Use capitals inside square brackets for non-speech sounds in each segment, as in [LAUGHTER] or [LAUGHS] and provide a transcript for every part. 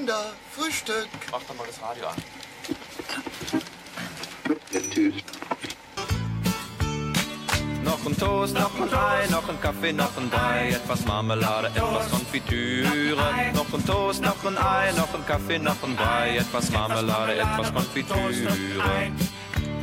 Kinder, Frühstück. Mach doch mal das Radio an. Noch ein Toast, noch ein Ei, noch ein Kaffee, noch ein Brei, etwas Marmelade, etwas Konfitüre. Noch ein Toast, noch ein Ei, noch ein Kaffee, noch ein Brei, etwas Marmelade, etwas Konfitüre.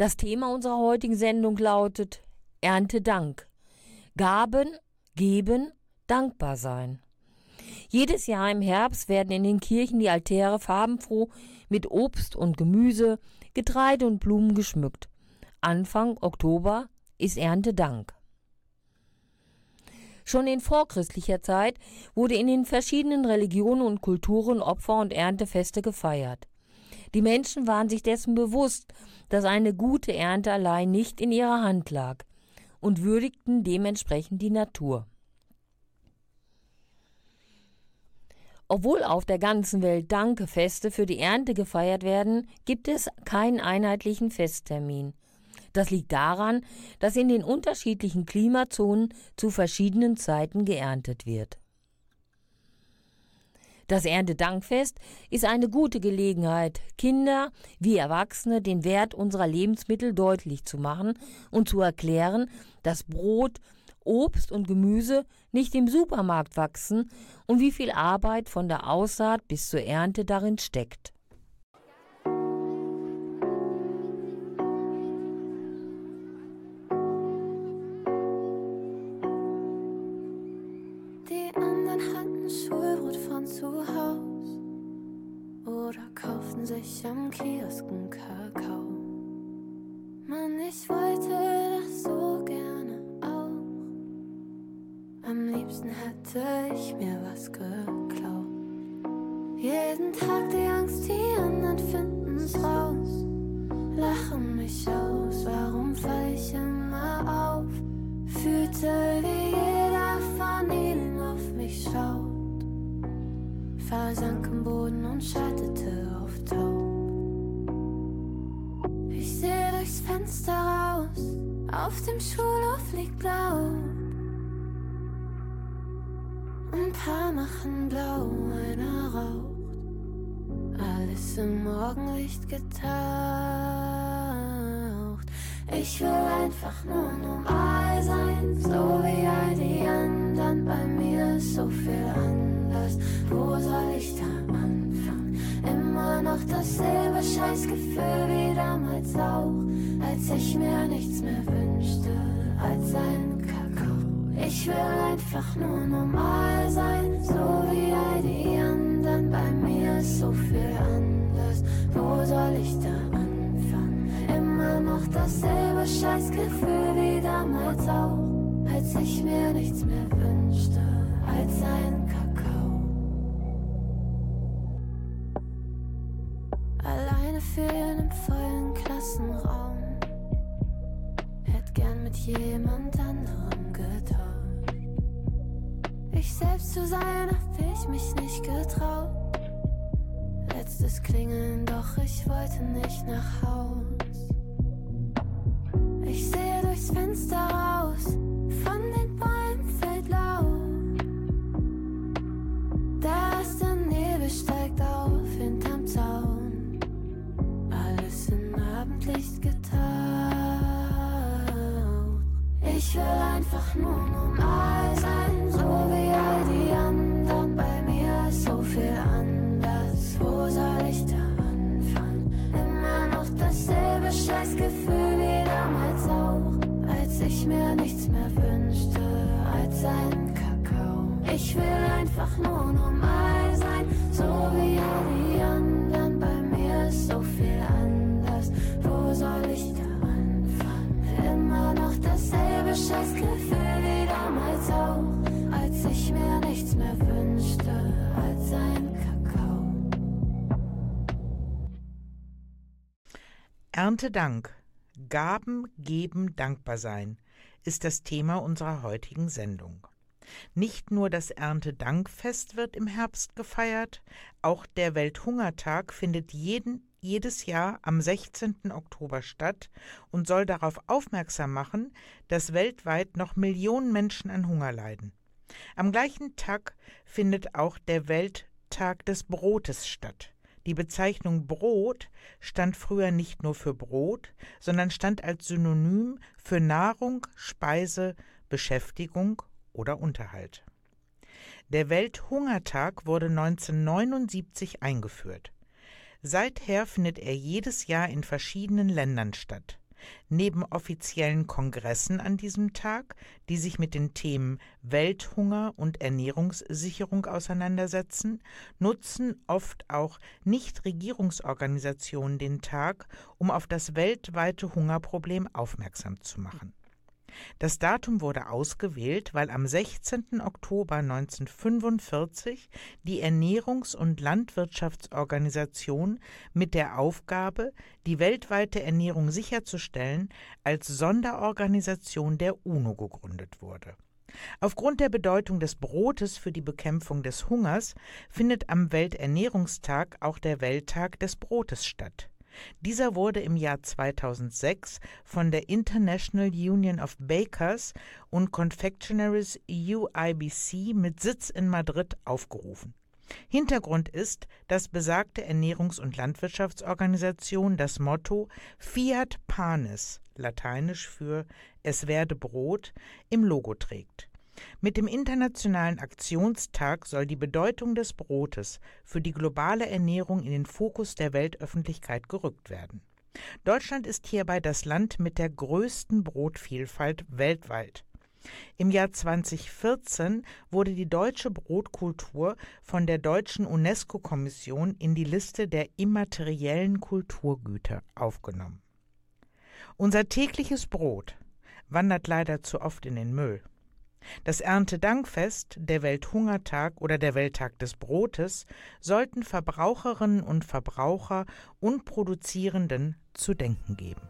Das Thema unserer heutigen Sendung lautet Erntedank. Gaben, geben, dankbar sein. Jedes Jahr im Herbst werden in den Kirchen die Altäre farbenfroh mit Obst und Gemüse, Getreide und Blumen geschmückt. Anfang Oktober ist Erntedank. Schon in vorchristlicher Zeit wurde in den verschiedenen Religionen und Kulturen Opfer- und Erntefeste gefeiert. Die Menschen waren sich dessen bewusst, dass eine gute Ernte allein nicht in ihrer Hand lag und würdigten dementsprechend die Natur. Obwohl auf der ganzen Welt Dankefeste für die Ernte gefeiert werden, gibt es keinen einheitlichen Festtermin. Das liegt daran, dass in den unterschiedlichen Klimazonen zu verschiedenen Zeiten geerntet wird. Das Erntedankfest ist eine gute Gelegenheit, Kinder wie Erwachsene den Wert unserer Lebensmittel deutlich zu machen und zu erklären, dass Brot, Obst und Gemüse nicht im Supermarkt wachsen und wie viel Arbeit von der Aussaat bis zur Ernte darin steckt. Oder kauften sich am Kiosken Kakao. Mann, ich wollte das so gerne auch. Am liebsten hätte ich mir was geklaut. Jeden Tag die Angst, die anderen finden's raus. Lachen mich aus, warum fall ich immer auf? Fühlte, wie Versank im Boden und schaltete auf taub. Ich sehe durchs Fenster raus, auf dem Schulhof liegt Laub. Ein paar machen blau, einer raucht. Alles im Morgenlicht getaucht. Ich will einfach nur normal sein, so wie all die anderen. Bei dasselbe Scheißgefühl wie damals auch, als ich mir nichts mehr wünschte als ein Kakao. Ich will einfach nur normal sein, so wie all die anderen. Bei mir ist so viel anders. Wo soll ich da anfangen? Immer noch dasselbe Scheißgefühl wie damals auch, als ich mir nichts mehr wünschte Alleine fühlen im vollen Klassenraum. Hätt gern mit jemand anderem getauscht. Ich selbst zu sein, hab ich mich nicht getraut. Letztes Klingeln, doch ich wollte nicht nach Haus. Ich sehe durchs Fenster raus, von den Ich will einfach nur normal sein, so wie all die anderen. Bei mir ist so viel anders. Wo soll ich da anfangen? Immer noch dasselbe Scheißgefühl wie damals auch, als mir nichts mehr wünschte als ein Kakao. Ich will einfach nur normal sein, so wie all die anderen. Bei mir ist so viel dasselbe Scheißgefühl wie damals auch, als ich mir nichts mehr wünschte als ein Kakao. Erntedank. Gaben, geben, dankbar sein ist das Thema unserer heutigen Sendung. Nicht nur das Erntedankfest wird im Herbst gefeiert, auch der Welthungertag findet jeden, jedes Jahr am 16. Oktober statt und soll darauf aufmerksam machen, dass weltweit noch Millionen Menschen an Hunger leiden. Am gleichen Tag findet auch der Welttag des Brotes statt. Die Bezeichnung Brot stand früher nicht nur für Brot, sondern stand als Synonym für Nahrung, Speise, Beschäftigung oder Unterhalt. Der Welthungertag wurde 1979 eingeführt. Seither findet er jedes Jahr in verschiedenen Ländern statt. Neben offiziellen Kongressen an diesem Tag, die sich mit den Themen Welthunger und Ernährungssicherung auseinandersetzen, nutzen oft auch Nichtregierungsorganisationen den Tag, um auf das weltweite Hungerproblem aufmerksam zu machen. Das Datum wurde ausgewählt, weil am 16. Oktober 1945 die Ernährungs- und Landwirtschaftsorganisation mit der Aufgabe, die weltweite Ernährung sicherzustellen, als Sonderorganisation der UNO gegründet wurde. Aufgrund der Bedeutung des Brotes für die Bekämpfung des Hungers findet am Welternährungstag auch der Welttag des Brotes statt. Dieser wurde im Jahr 2006 von der International Union of Bakers and Confectionaries UIBC mit Sitz in Madrid aufgerufen. Hintergrund ist, dass besagte Ernährungs- und Landwirtschaftsorganisation das Motto Fiat Panis, lateinisch für Es werde Brot, im Logo trägt. Mit dem Internationalen Aktionstag soll die Bedeutung des Brotes für die globale Ernährung in den Fokus der Weltöffentlichkeit gerückt werden. Deutschland ist hierbei das Land mit der größten Brotvielfalt weltweit. Im Jahr 2014 wurde die deutsche Brotkultur von der deutschen UNESCO-Kommission in die Liste der immateriellen Kulturgüter aufgenommen. Unser tägliches Brot wandert leider zu oft in den Müll. Das Erntedankfest, der Welthungertag oder der Welttag des Brotes sollten Verbraucherinnen und Verbraucher und Produzierenden zu denken geben.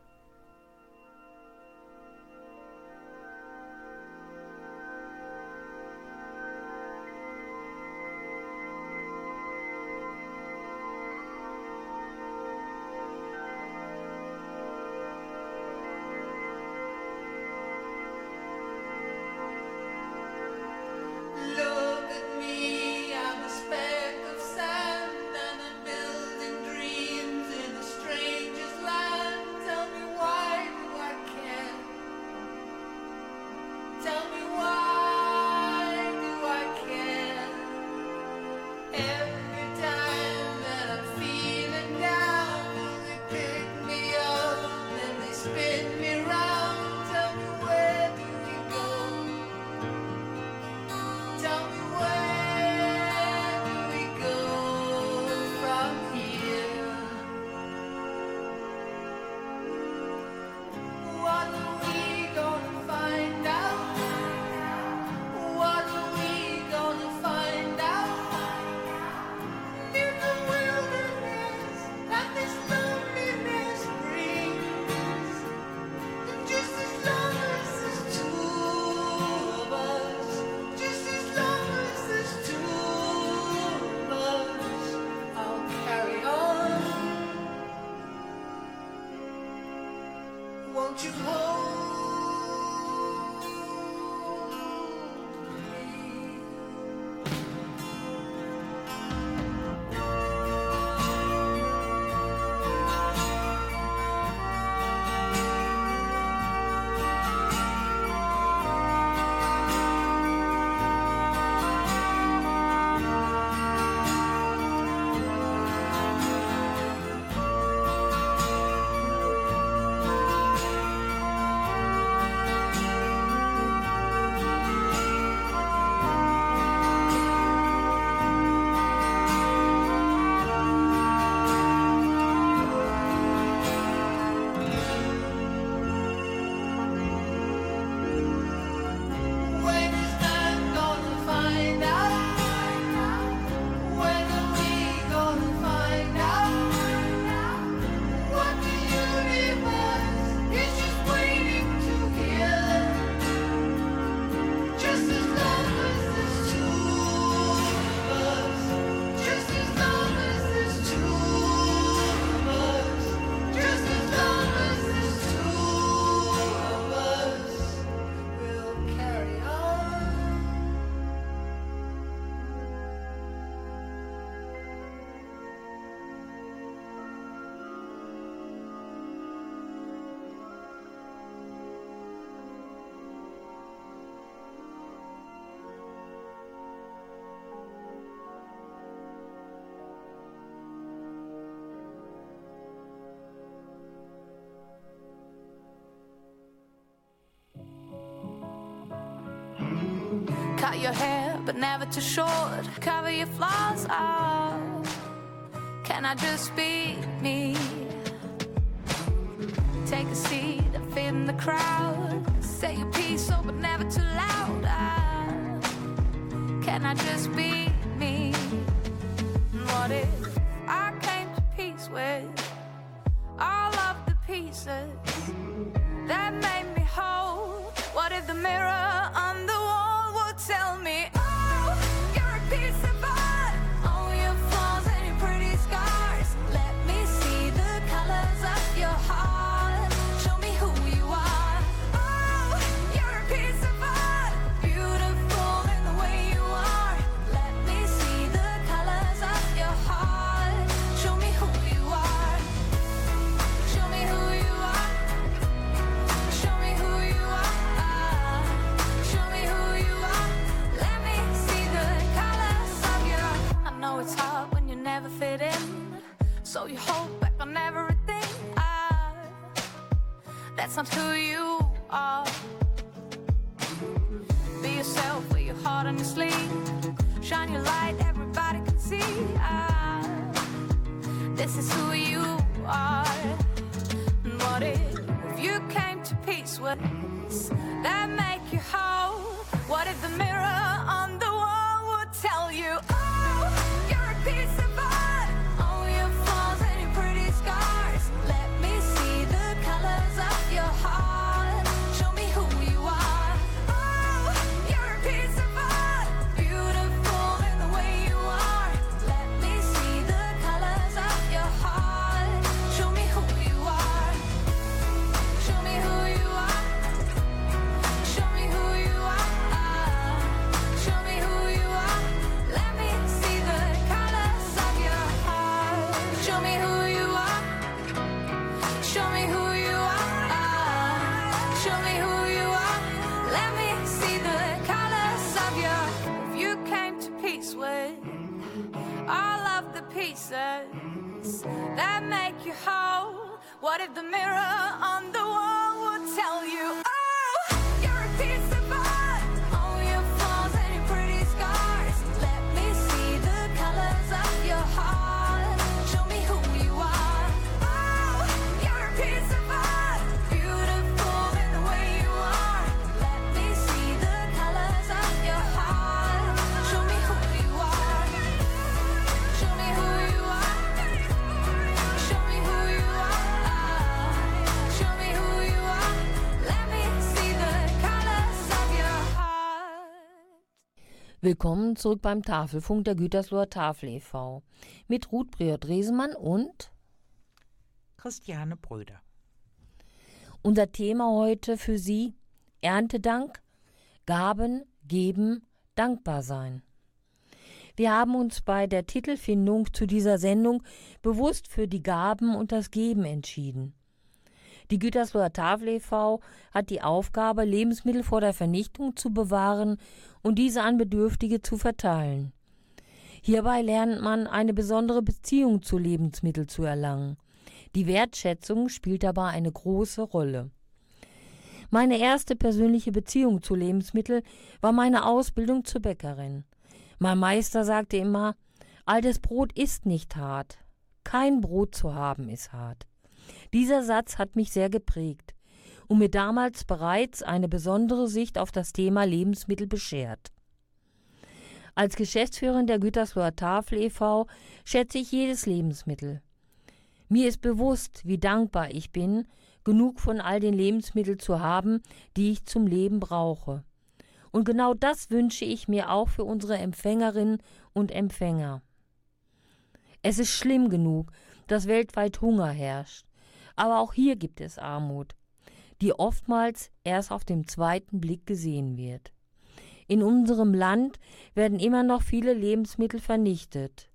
Your hair, but never too short. Cover your flaws up. Can I just be me? Take a seat and fit in the crowd. Say your piece, oh, but never too loud. Ah, can I just be me? What if I came to peace with you hold back on everything. Ah, that's not who you are. Be yourself with your heart on your sleeve. Shine your light, everybody can see. Ah, this is who you are. And What if you came to peace with us that make you whole? What if the mirror If the mirror on the Willkommen zurück beim Tafelfunk der Gütersloher Tafel e.V. mit Ruth Briot-Resemann und Christiane Bröder. unser Thema heute für Sie Erntedank, Gaben, Geben, Dankbar sein. Wir haben uns bei der Titelfindung zu dieser Sendung bewusst für die Gaben und das Geben entschieden. Die Gütersloher Tafel e.V. hat die Aufgabe, Lebensmittel vor der Vernichtung zu bewahren und diese an Bedürftige zu verteilen. Hierbei lernt man eine besondere Beziehung zu Lebensmitteln zu erlangen. Die Wertschätzung spielt dabei eine große Rolle. Meine erste persönliche Beziehung zu Lebensmitteln war meine Ausbildung zur Bäckerin. Mein Meister sagte immer, altes Brot ist nicht hart. Kein Brot zu haben ist hart. Dieser Satz hat mich sehr geprägt und mir damals bereits eine besondere Sicht auf das Thema Lebensmittel beschert. Als Geschäftsführerin der Gütersloher Tafel e.V. schätze ich jedes Lebensmittel. Mir ist bewusst, wie dankbar ich bin, genug von all den Lebensmitteln zu haben, die ich zum Leben brauche. Und genau das wünsche ich mir auch für unsere Empfängerinnen und Empfänger. Es ist schlimm genug, dass weltweit Hunger herrscht. Aber auch hier gibt es Armut, die oftmals erst auf dem zweiten Blick gesehen wird. In unserem Land werden immer noch viele Lebensmittel vernichtet,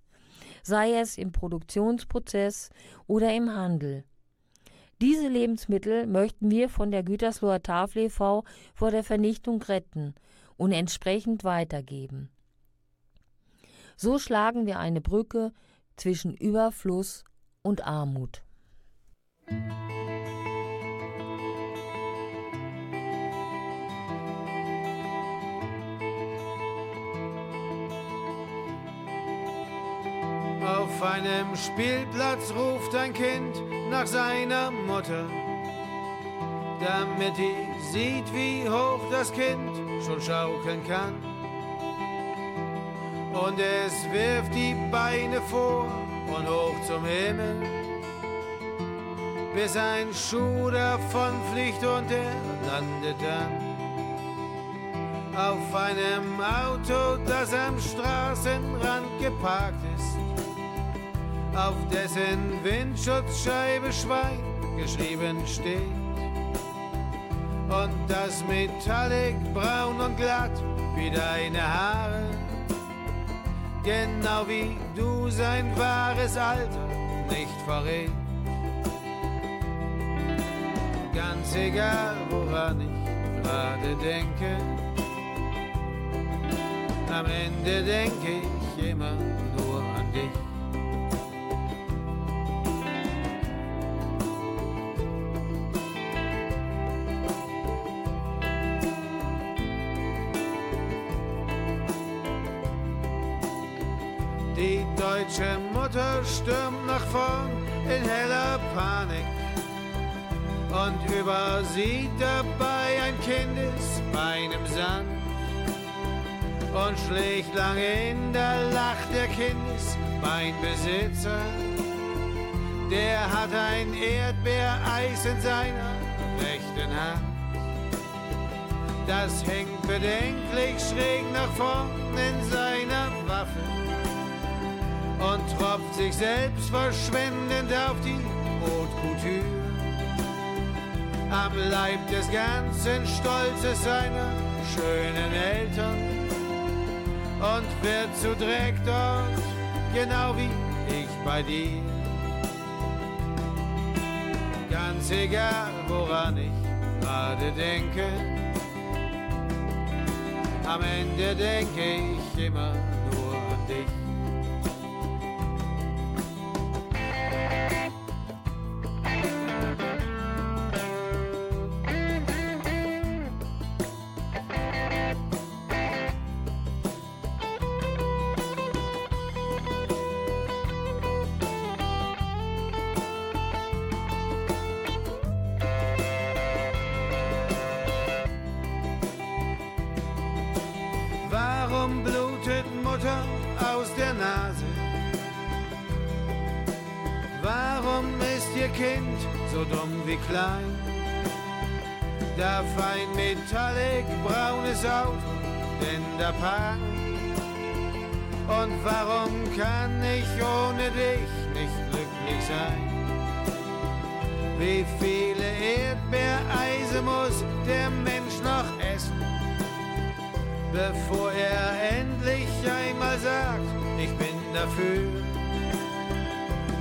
sei es im Produktionsprozess oder im Handel. Diese Lebensmittel möchten wir von der Gütersloher Tafel e.V. vor der Vernichtung retten und entsprechend weitergeben. So schlagen wir eine Brücke zwischen Überfluss und Armut. Auf einem Spielplatz ruft ein Kind nach seiner Mutter, damit die sieht, wie hoch das Kind schon schaukeln kann. Und es wirft die Beine vor und hoch zum Himmel, bis ein Schuh davon fliegt und er landet dann auf einem Auto, das am Straßenrand geparkt ist, auf dessen Windschutzscheibe Schwein geschrieben steht. Und das Metallic braun und glatt wie deine Haare, genau wie du sein wahres Alter nicht verrät. Ganz egal, woran ich gerade denke, am Ende denke ich immer nur an dich. Stürmt nach vorn in heller Panik und übersieht dabei ein Kindesbein im Sand und schlägt lange in der Lacht der Kindesbeinbesitzer. Der hat ein Erdbeereis in seiner rechten Hand. Das hängt bedenklich schräg nach vorn in seiner Waffe und tropft sich selbst verschwendend auf die Haute Couture. Am Leib des ganzen Stolzes seiner schönen Eltern und wird zu Dreck dort, genau wie ich bei dir. Ganz egal, woran ich gerade denke, am Ende denke ich immer nur an dich. Da parken? Und warum kann ich ohne dich nicht glücklich sein? Wie viele Erdbeereise muss der Mensch noch essen? bevor er endlich einmal sagt, ich bin dafür.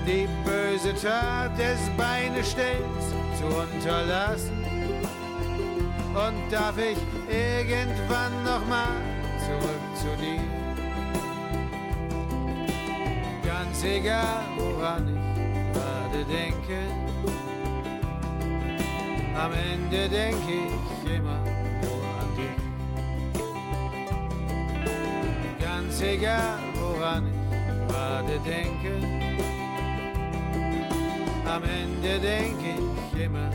Die böse Tat des Beinestellens zu unterlassen. Und darf ich irgendwann noch mal zurück zu dir? Ganz egal, woran ich gerade denke, am Ende denke ich immer nur an dich. ganz egal, woran ich gerade denke. Am Ende denke ich immer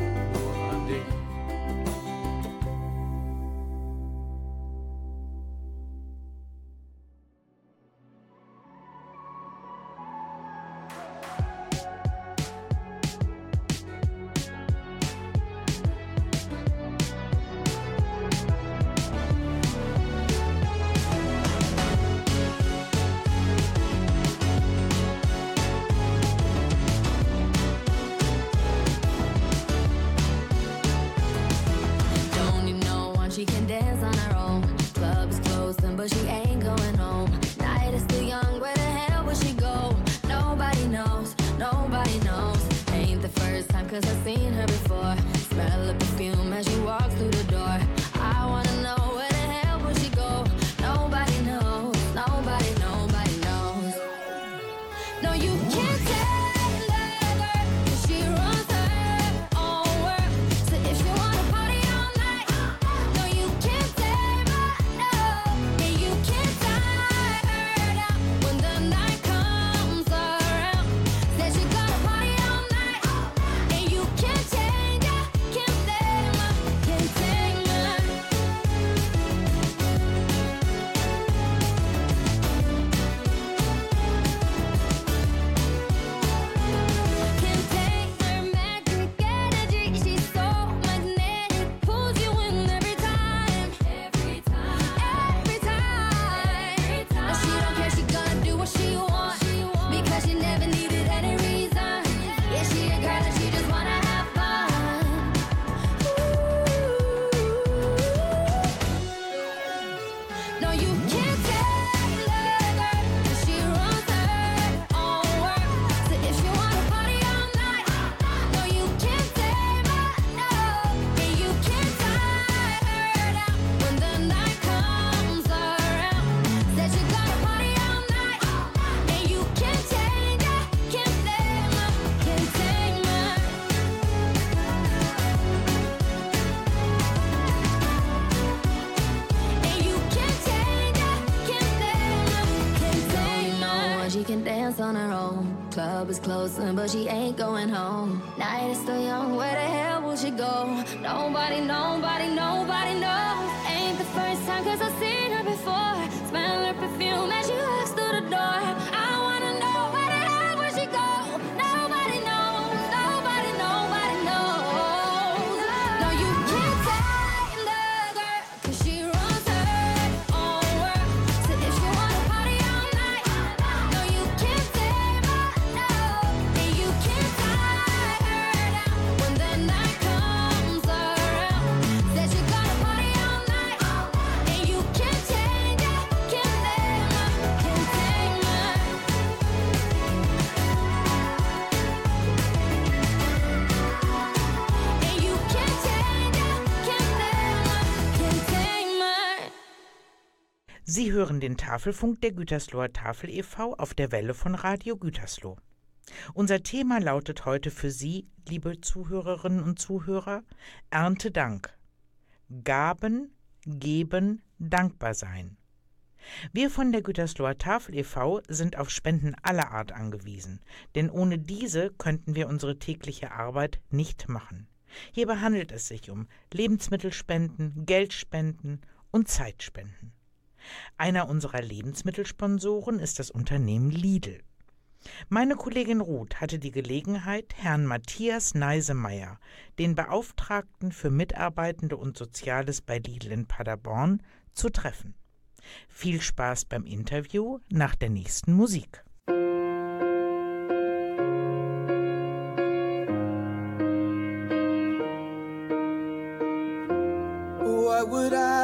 Is closing, but she ain't going home. Night is still young, where the hell will she go? Nobody, nobody, Sie hören den Tafelfunk der Gütersloher Tafel e.V. auf der Welle von Radio Gütersloh. Unser Thema lautet heute für Sie, liebe Zuhörerinnen und Zuhörer, Erntedank. Gaben, geben, dankbar sein. Wir von der Gütersloher Tafel e.V. sind auf Spenden aller Art angewiesen, denn ohne diese könnten wir unsere tägliche Arbeit nicht machen. Hierbei handelt es sich um Lebensmittelspenden, Geldspenden und Zeitspenden. Einer unserer Lebensmittelsponsoren ist das Unternehmen Lidl. Meine Kollegin Ruth hatte die Gelegenheit, Herrn Matthias Neisemeyer, den Beauftragten für Mitarbeitende und Soziales bei Lidl in Paderborn, zu treffen. Viel Spaß beim Interview nach der nächsten Musik.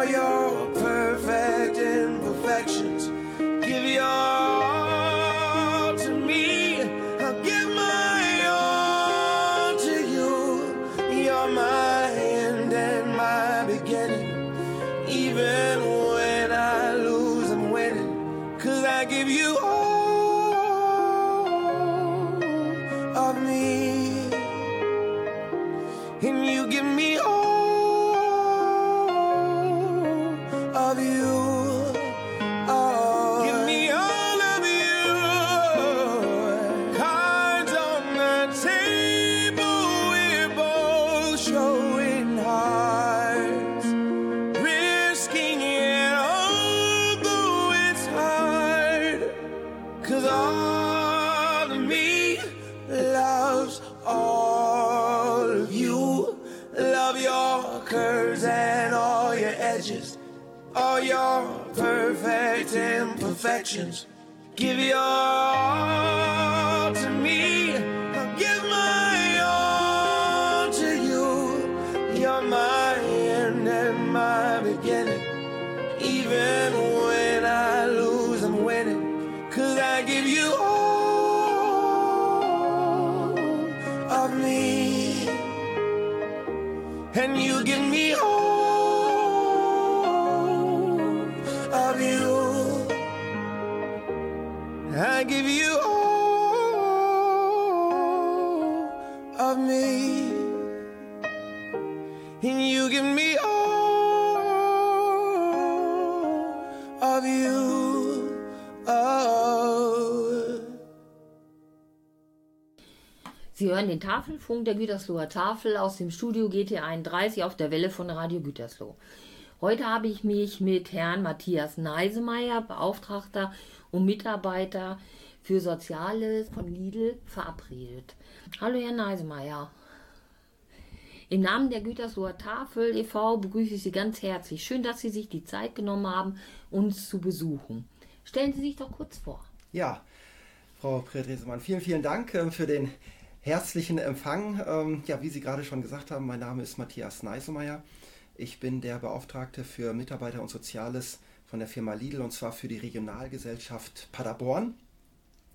all your imperfections. Give your of you. Sie hören den Tafelfunk der Gütersloher Tafel aus dem Studio GT 31 auf der Welle von Radio Gütersloh. Heute habe ich mich mit Herrn Matthias Neisemeyer, Beauftragter und Mitarbeiter für Soziales von Lidl, verabredet. Hallo Herr Neisemeyer. Im Namen der Gütersloher Tafel e.V. begrüße ich Sie ganz herzlich. Schön, dass Sie sich die Zeit genommen haben, uns zu besuchen. Stellen Sie sich doch kurz vor. Ja, Frau Predresemann, vielen, vielen Dank ähm, für den herzlichen Empfang. Ähm, Ja, wie Sie gerade schon gesagt haben, mein Name ist Matthias Neisemeyer. Ich bin der Beauftragte für Mitarbeiter und Soziales von der Firma Lidl und zwar für die Regionalgesellschaft Paderborn.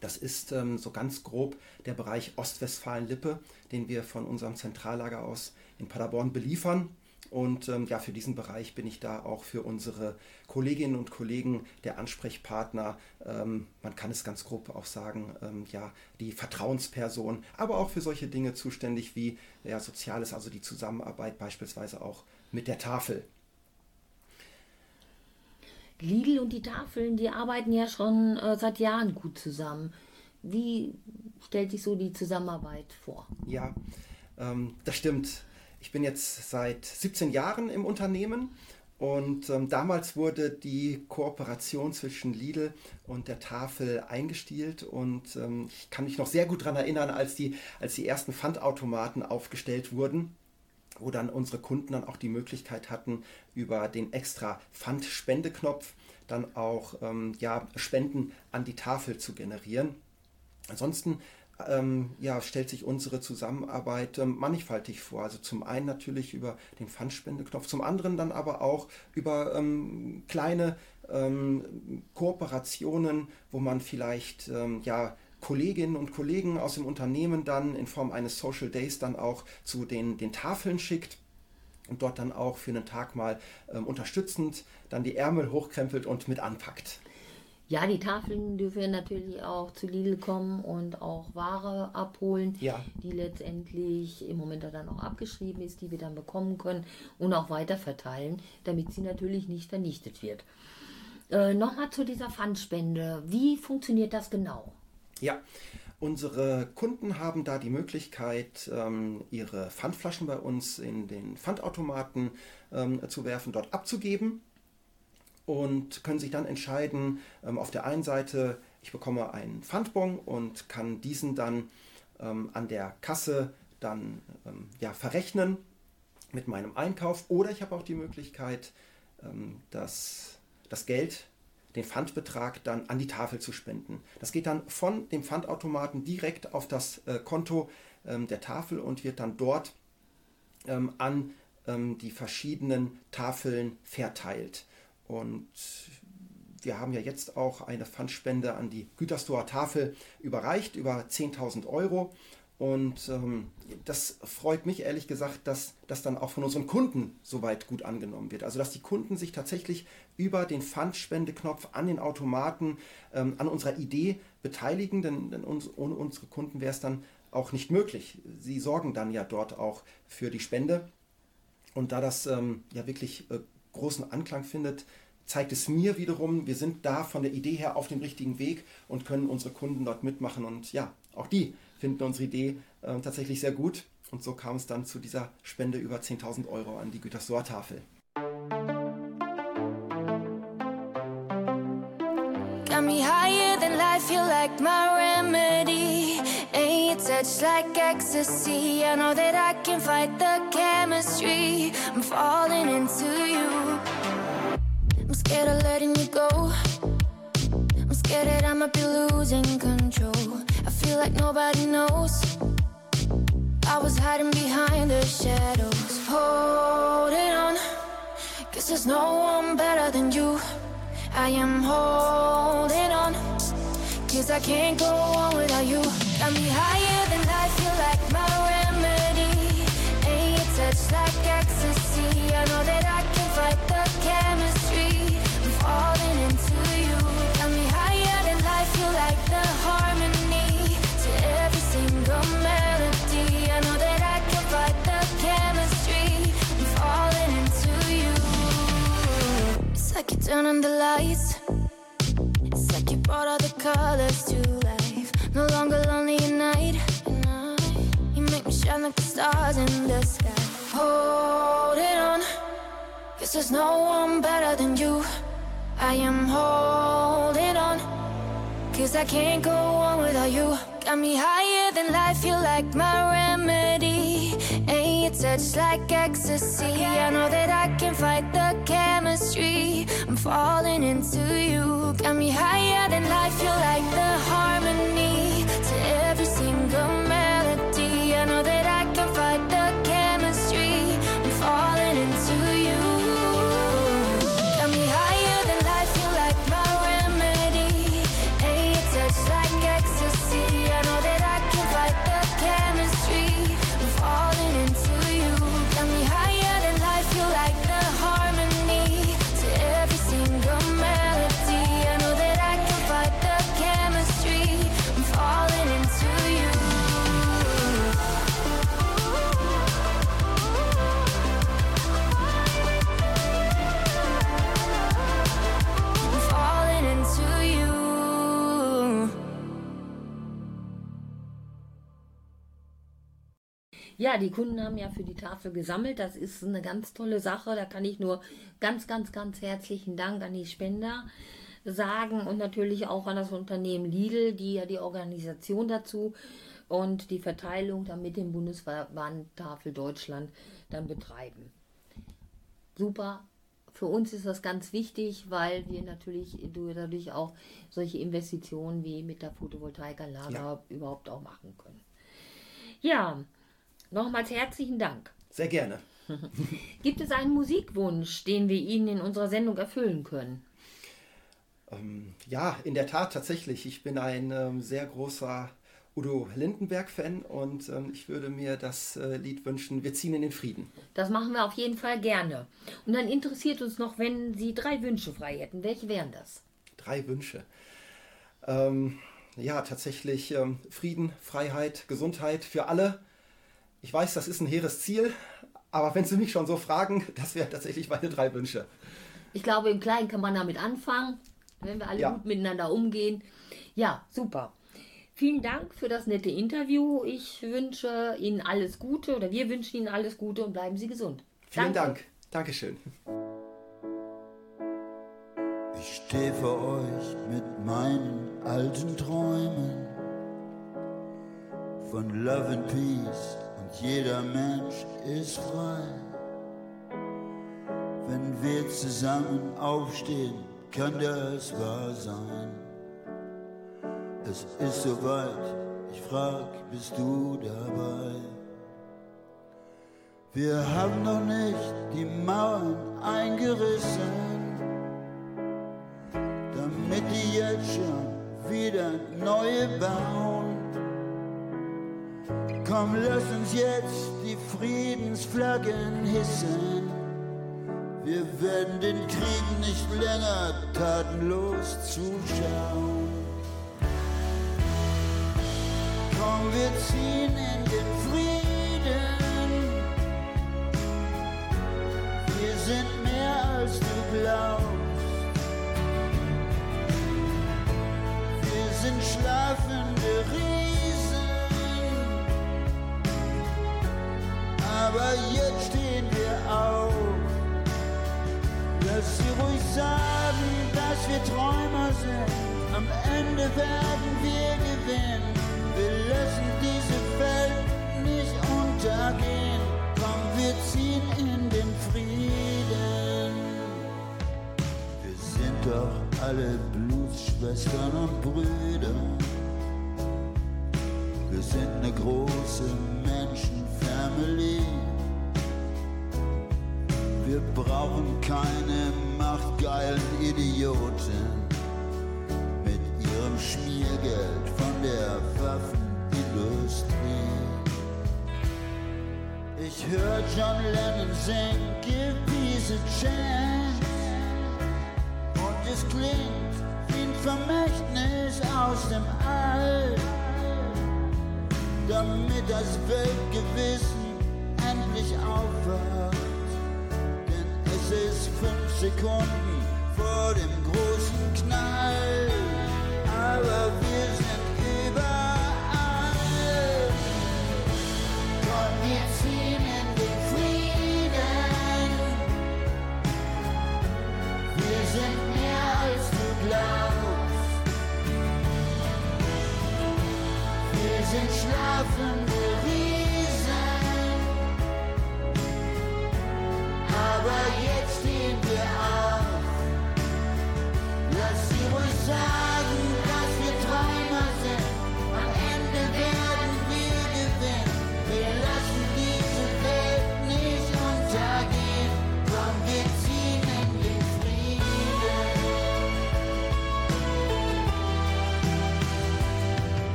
Das ist ähm, so ganz grob der Bereich Ostwestfalen-Lippe, den wir von unserem Zentrallager aus in Paderborn beliefern. Und ähm, ja, für diesen Bereich bin ich da auch für unsere Kolleginnen und Kollegen der Ansprechpartner, ähm, man kann es ganz grob auch sagen, ähm, ja, die Vertrauensperson, aber auch für solche Dinge zuständig wie ja, Soziales, also die Zusammenarbeit beispielsweise auch mit der Tafel. Lidl und die Tafeln, die arbeiten ja schon äh, seit Jahren gut zusammen. Wie stellt sich so die Zusammenarbeit vor? Ja, ähm, das stimmt. Ich bin jetzt seit 17 Jahren im Unternehmen und ähm, damals wurde die Kooperation zwischen Lidl und der Tafel eingestielt und ähm, ich kann mich noch sehr gut daran erinnern, als die, als die ersten Pfandautomaten aufgestellt wurden wo dann unsere Kunden dann auch die Möglichkeit hatten, über den extra Pfandspendeknopf dann auch ähm, ja, Spenden an die Tafel zu generieren. Ansonsten ähm, ja, stellt sich unsere Zusammenarbeit ähm, mannigfaltig vor. Also zum einen natürlich über den Pfandspendeknopf, zum anderen dann aber auch über ähm, kleine ähm, Kooperationen, wo man vielleicht ähm, ja, Kolleginnen und Kollegen aus dem Unternehmen dann in Form eines Social Days dann auch zu den, den Tafeln schickt und dort dann auch für einen Tag mal ähm, unterstützend dann die Ärmel hochkrempelt und mit anpackt. Ja, die Tafeln dürfen natürlich auch zu Lidl kommen und auch Ware abholen, Ja. die letztendlich im Moment dann auch abgeschrieben ist, die wir dann bekommen können und auch weiter verteilen, damit sie natürlich nicht vernichtet wird. Äh, Nochmal zu dieser Pfandspende. Wie funktioniert das genau? Ja, unsere Kunden haben da die Möglichkeit, ähm, ihre Pfandflaschen bei uns in den Pfandautomaten ähm, zu werfen, dort abzugeben und können sich dann entscheiden, ähm, auf der einen Seite, ich bekomme einen Pfandbon und kann diesen dann an der Kasse dann ja, verrechnen mit meinem Einkauf oder ich habe auch die Möglichkeit, das, das Geld, den Pfandbetrag dann an die Tafel zu spenden. Das geht dann von dem Pfandautomaten direkt auf das äh, Konto ähm, der Tafel und wird dann dort ähm, an ähm, die verschiedenen Tafeln verteilt. Und wir haben ja jetzt auch eine Pfandspende an die Gütersloher Tafel überreicht, über 10.000 Euro. Und ähm, das freut mich ehrlich gesagt, dass das dann auch von unseren Kunden soweit gut angenommen wird. Also dass die Kunden sich tatsächlich über den Pfandspendeknopf an den Automaten ähm, an unserer Idee beteiligen, denn, denn uns, ohne unsere Kunden wäre es dann auch nicht möglich. Sie sorgen dann ja dort auch für die Spende. Und da das ähm, ja wirklich äh, großen Anklang findet, zeigt es mir wiederum, wir sind da von der Idee her auf dem richtigen Weg und können unsere Kunden dort mitmachen. Und ja, auch die finden unsere Idee äh, tatsächlich sehr gut. Und so kam es dann zu dieser Spende über 10.000 Euro an die Gütersloher Tafel. Life, you like my remedy. Ain't your touch like ecstasy. I know that I can fight the chemistry. I'm falling into you. I'm scared of letting you go. I'm scared that I might be losing control. I feel like nobody knows. I was hiding behind the shadows, holding on. Cause there's no one better than you. I am holding on. Cause I can't go on without you. Got me higher than life, feel like my remedy. Ain't your touch like ecstasy. I know that I can fight the chemistry. I'm falling into you. Got me higher than life, feel like the harmony to every single melody. I know that I can fight the chemistry. I'm falling into you. It's like you turn on the lights. Brought all the colors to life. No longer lonely at night. You make me shine like the stars in the sky. Hold it on. Cause there's no one better than you. I am holding on. Cause I can't go on without you. Got me higher than life, feel like my remedy. Touch like ecstasy. I know that I can fight the chemistry. I'm falling into you. Got me higher than life, feel like the harmony to every single melody. Ja, die Kunden haben ja für die Tafel gesammelt. Das ist eine ganz tolle Sache. Da kann ich nur ganz, ganz, ganz herzlichen Dank an die Spender sagen und natürlich auch an das Unternehmen Lidl, die ja die Organisation dazu und die Verteilung dann mit dem Bundesverband Tafel Deutschland dann betreiben. Super. Für uns ist das ganz wichtig, weil wir natürlich dadurch auch solche Investitionen wie mit der Photovoltaikanlage Ja. überhaupt auch machen können. Ja, nochmals herzlichen Dank. Sehr gerne. [LAUGHS] Gibt es einen Musikwunsch, den wir Ihnen in unserer Sendung erfüllen können? Ähm, ja, in der Tat tatsächlich. Ich bin ein ähm, sehr großer Udo Lindenberg-Fan und ähm, ich würde mir das äh, Lied wünschen, Wir ziehen in den Frieden. Das machen wir auf jeden Fall gerne. Und dann interessiert uns noch, wenn Sie drei Wünsche frei hätten. Welche wären das? Drei Wünsche. Ähm, ja, tatsächlich ähm, Frieden, Freiheit, Gesundheit für alle. Ich weiß, das ist ein hehres Ziel, aber wenn Sie mich schon so fragen, [LAUGHS] das wären tatsächlich meine drei Wünsche. Ich glaube, im Kleinen kann man damit anfangen, wenn wir alle Ja. gut miteinander umgehen. Ja, super. Vielen Dank für das nette Interview. Ich wünsche Ihnen alles Gute oder wir wünschen Ihnen alles Gute und bleiben Sie gesund. Vielen Danke. Dank. Dankeschön. Ich stehe vor euch mit meinen alten Träumen von Love and Peace und jeder Mensch ist frei. Wenn wir zusammen aufstehen, kann das wahr sein. Es ist soweit, ich frag, bist du dabei? Wir haben noch nicht die Mauern eingerissen damit die jetzt schon wieder neue bauen. Komm, lass uns jetzt die Friedensflaggen hissen. Wir werden den Krieg nicht länger tatenlos zuschauen. Komm, wir ziehen in den Frieden. Wir sind mehr als du glaubst. Wir sind schlafende Riesen, aber jetzt stehen wir auf. Lass sie ruhig sagen, dass wir Träumer sind. Am Ende werden wir gewinnen. Wir lassen diese Welt nicht untergehen. Komm, wir ziehen in den Frieden. Wir doch alle Blutsschwestern und Brüder. Wir sind eine große Menschenfamily. Wir brauchen keine machtgeilen Idioten mit ihrem Schmiergeld von der Waffenindustrie. Ich hör John Lennon sing, give peace a chance. Und es klingt wie ein Vermächtnis aus dem All. Damit das Weltgewissen endlich aufwacht. Denn es ist fünf Sekunden vor dem großen Knall. Aber wir sind überall. Wir sind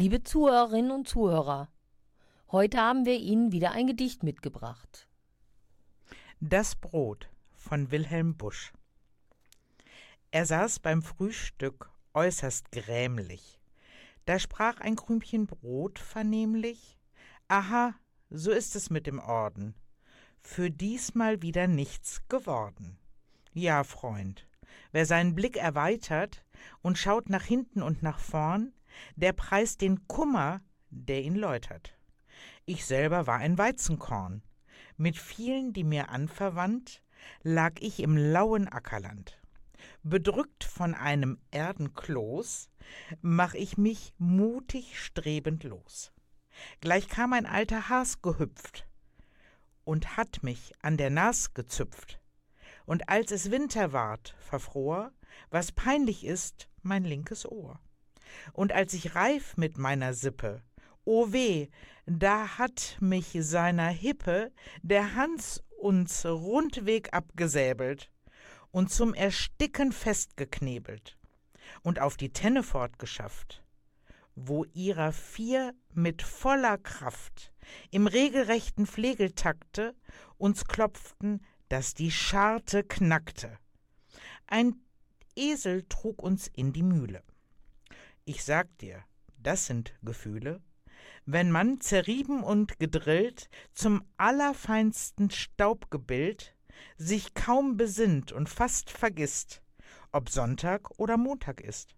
Liebe Zuhörerinnen und Zuhörer, heute haben wir Ihnen wieder ein Gedicht mitgebracht. Das Brot von Wilhelm Busch. Er saß beim Frühstück äußerst grämlich. Da sprach ein Krümchen Brot vernehmlich: Aha, so ist es mit dem Orden. Für diesmal wieder nichts geworden. Ja, Freund, wer seinen Blick erweitert und schaut nach hinten und nach vorn, der preist den Kummer, der ihn läutert. Ich selber war ein Weizenkorn. Mit vielen, die mir anverwandt, lag ich im lauen Ackerland. Bedrückt von einem Erdenkloß, mach ich mich mutig strebend los. Gleich kam ein alter Has gehüpft und hat mich an der Nas gezüpft. Und als es Winter ward, verfror, was peinlich ist, mein linkes Ohr. Und als ich reif mit meiner Sippe, o weh, da hat mich seiner Hippe der Hans uns rundweg abgesäbelt und zum Ersticken festgeknebelt und auf die Tenne fortgeschafft, wo ihrer vier mit voller Kraft im regelrechten Flegeltakte uns klopften, dass die Scharte knackte. Ein Esel trug uns in die Mühle. Ich sag dir, das sind Gefühle, wenn man zerrieben und gedrillt, zum allerfeinsten Staubgebild, sich kaum besinnt und fast vergisst, ob Sonntag oder Montag ist.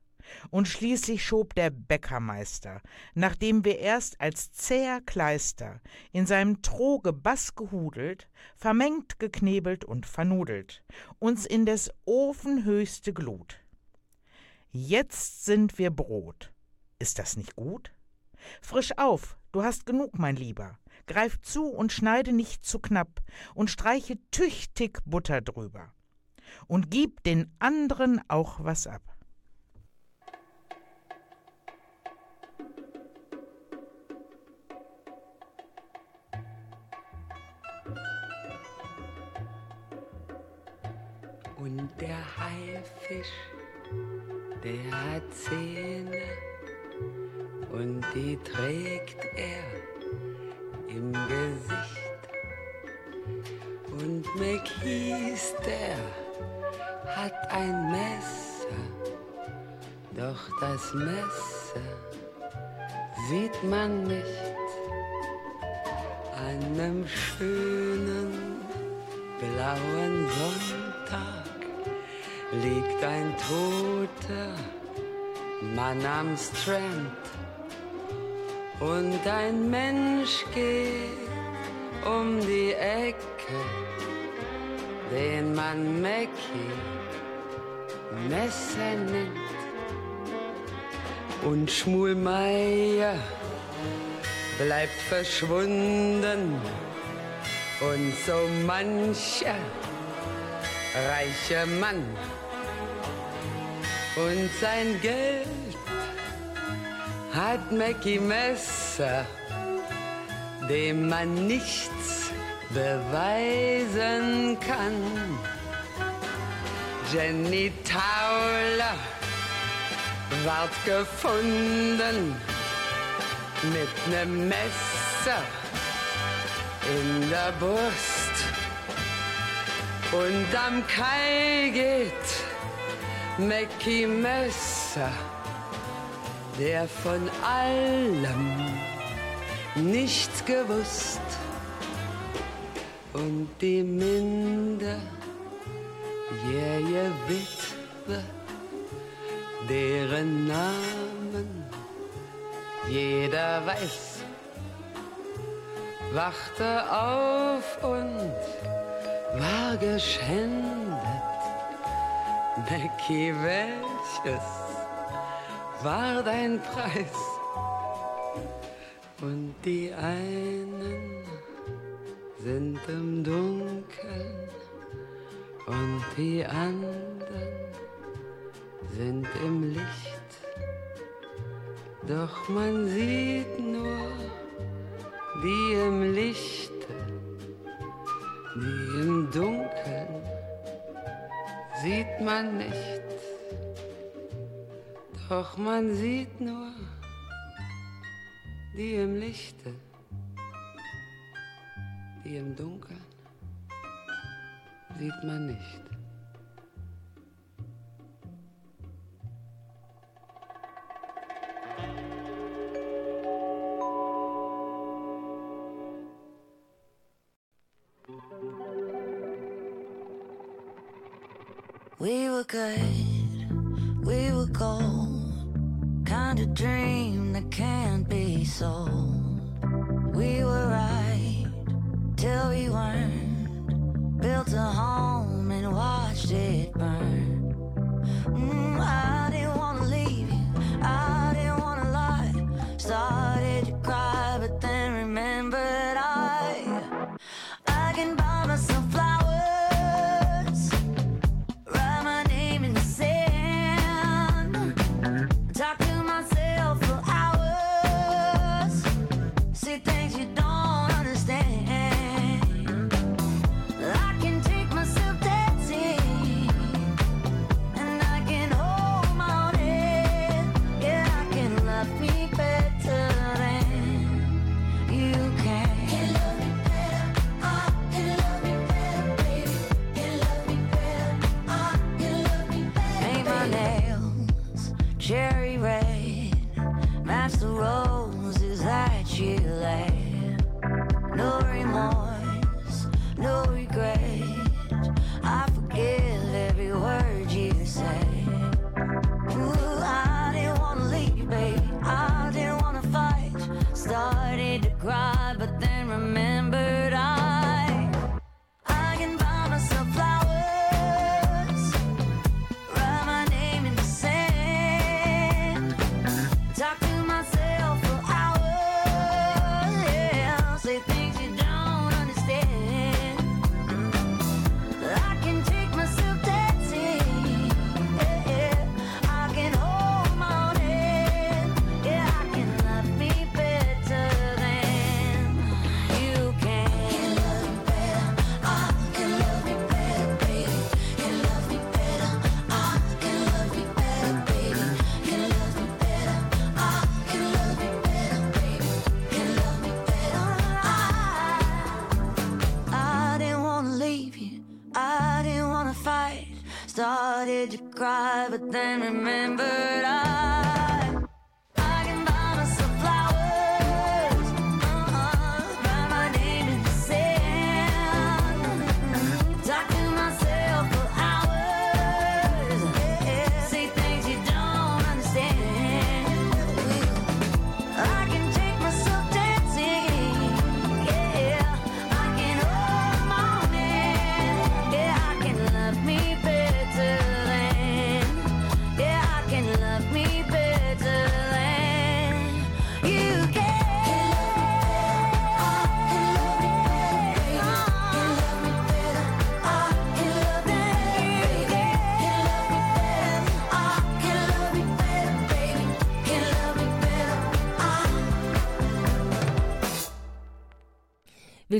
Und schließlich schob der Bäckermeister, nachdem wir erst als zäher Kleister in seinem Troge Bass gehudelt, vermengt, geknebelt und vernudelt, uns in des Ofen höchste Glut. Jetzt sind wir Brot. Ist das nicht gut? Frisch auf, du hast genug, mein Lieber. Greif zu und schneide nicht zu knapp und streiche tüchtig Butter drüber. Und gib den anderen auch was ab. Und der Haifisch, der hat Zähne und die trägt er im Gesicht. Und McKees, der hat ein Messer, doch das Messer sieht man nicht an einem schönen blauen Sonntag liegt ein toter Mann am Strand und ein Mensch geht um die Ecke, den man Mackie Messer nennt. Und Schmulmeier bleibt verschwunden und so mancher reicher Mann und sein Geld hat Mackie Messer, dem man nichts beweisen kann. Jenny Tauler ward gefunden mit nem Messer in der Brust und am Kai geht Mackie Messer, der von allem nichts gewusst und die Minder, jähe Witwe, deren Namen jeder weiß, wachte auf und war geschändet. Becky, welches war dein Preis? Und die einen sind im Dunkeln und die anderen sind im Licht. Doch man sieht nur die im Lichte, die im Dunkeln sieht man nicht, doch man sieht nur die im Lichte, die im Dunkeln sieht man nicht. good.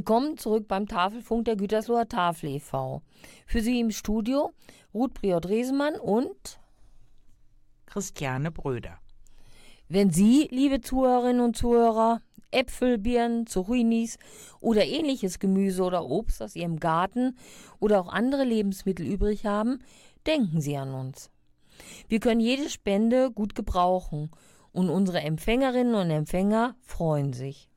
Willkommen zurück beim Tafelfunk der Gütersloher Tafel e.V. Für Sie im Studio Ruth Priot-Resemann und Christiane Bröder. Wenn Sie, liebe Zuhörerinnen und Zuhörer, Äpfel, Birnen, Zucchinis oder ähnliches Gemüse oder Obst aus Ihrem Garten oder auch andere Lebensmittel übrig haben, denken Sie an uns. Wir können jede Spende gut gebrauchen und unsere Empfängerinnen und Empfänger freuen sich.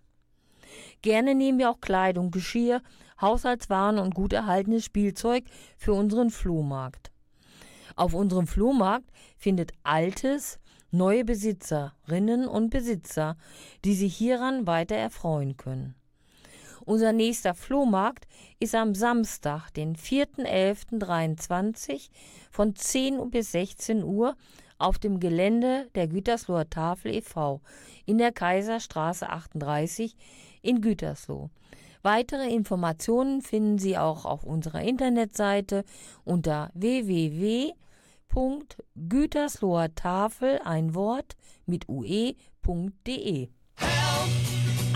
Gerne nehmen wir auch Kleidung, Geschirr, Haushaltswaren und gut erhaltenes Spielzeug für unseren Flohmarkt. Auf unserem Flohmarkt findet altes, neue Besitzerinnen und Besitzer, die sich hieran weiter erfreuen können. Unser nächster Flohmarkt ist am Samstag, den 4.11.23 von 10 Uhr bis 16 Uhr auf dem Gelände der Gütersloher Tafel e.V. in der Kaiserstraße 38 in Gütersloh. Weitere Informationen finden Sie auch auf unserer Internetseite unter www.gütersloher Tafel ein Wort mit ue.de.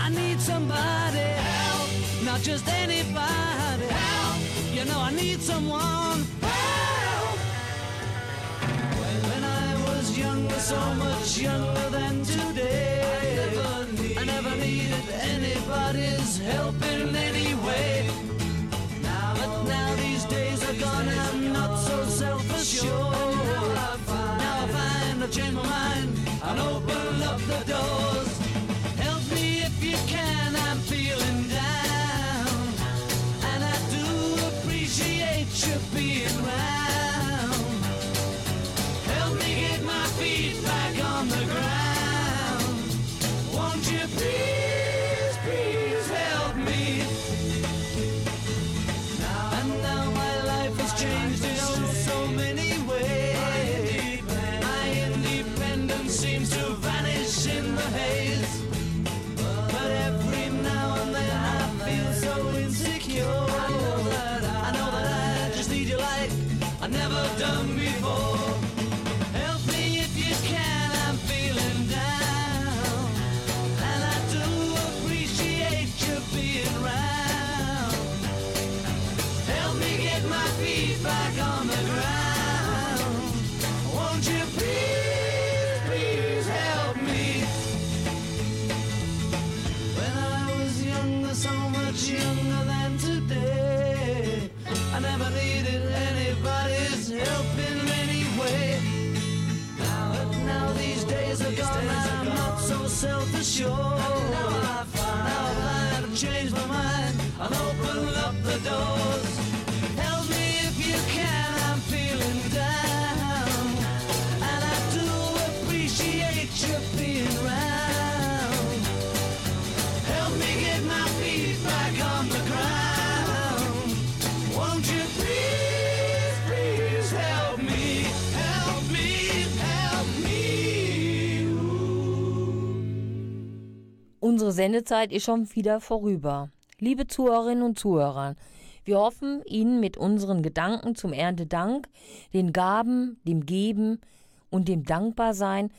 I need somebody help, not just anybody help. You know I need someone help. When I was younger, so much younger than today, I never, needed anybody's help in any way. But now these days are gone, I'm not so self-assured. Now I find I've changed my mind and open Sendezeit ist schon wieder vorüber. Liebe Zuhörerinnen und Zuhörer, wir hoffen, Ihnen mit unseren Gedanken zum Erntedank, den Gaben, dem Geben und dem Dankbarsein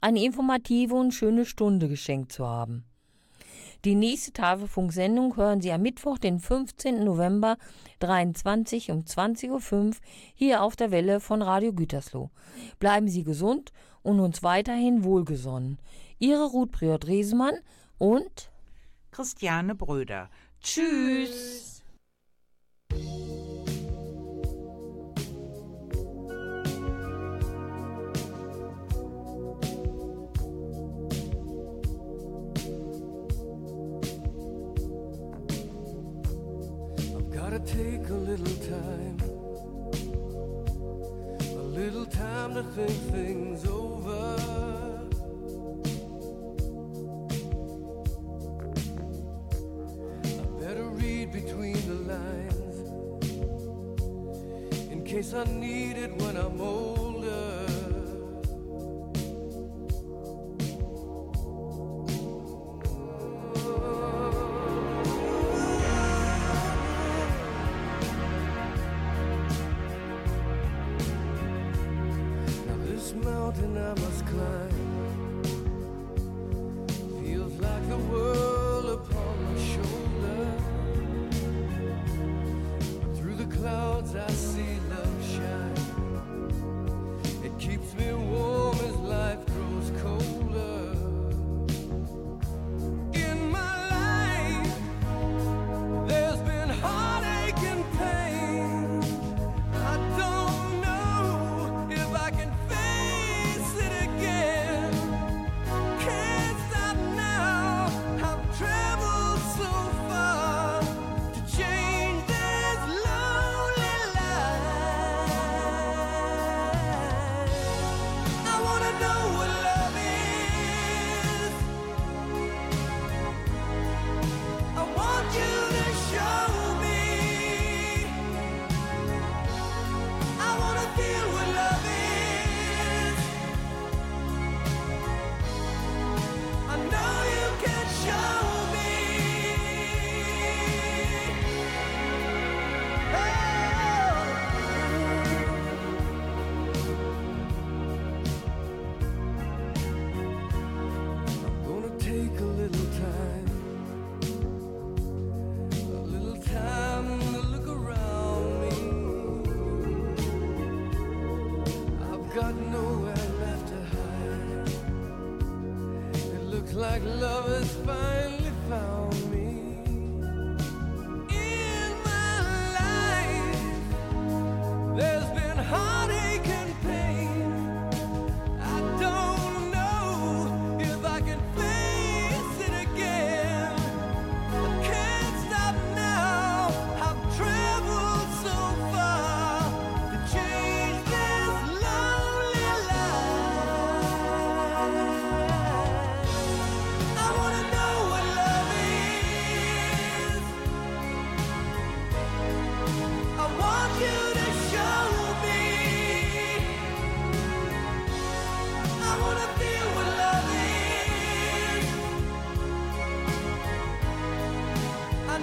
eine informative und schöne Stunde geschenkt zu haben. Die nächste Tafelfunksendung hören Sie am Mittwoch, den 15. November 23 um 20.05 Uhr hier auf der Welle von Radio Gütersloh. Bleiben Sie gesund und uns weiterhin wohlgesonnen. Ihre Ruth Priot-Resemann und Christiane Bröder. Tschüss. Take a little time, a little time to think things over. Case I need it when I'm old.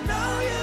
know you.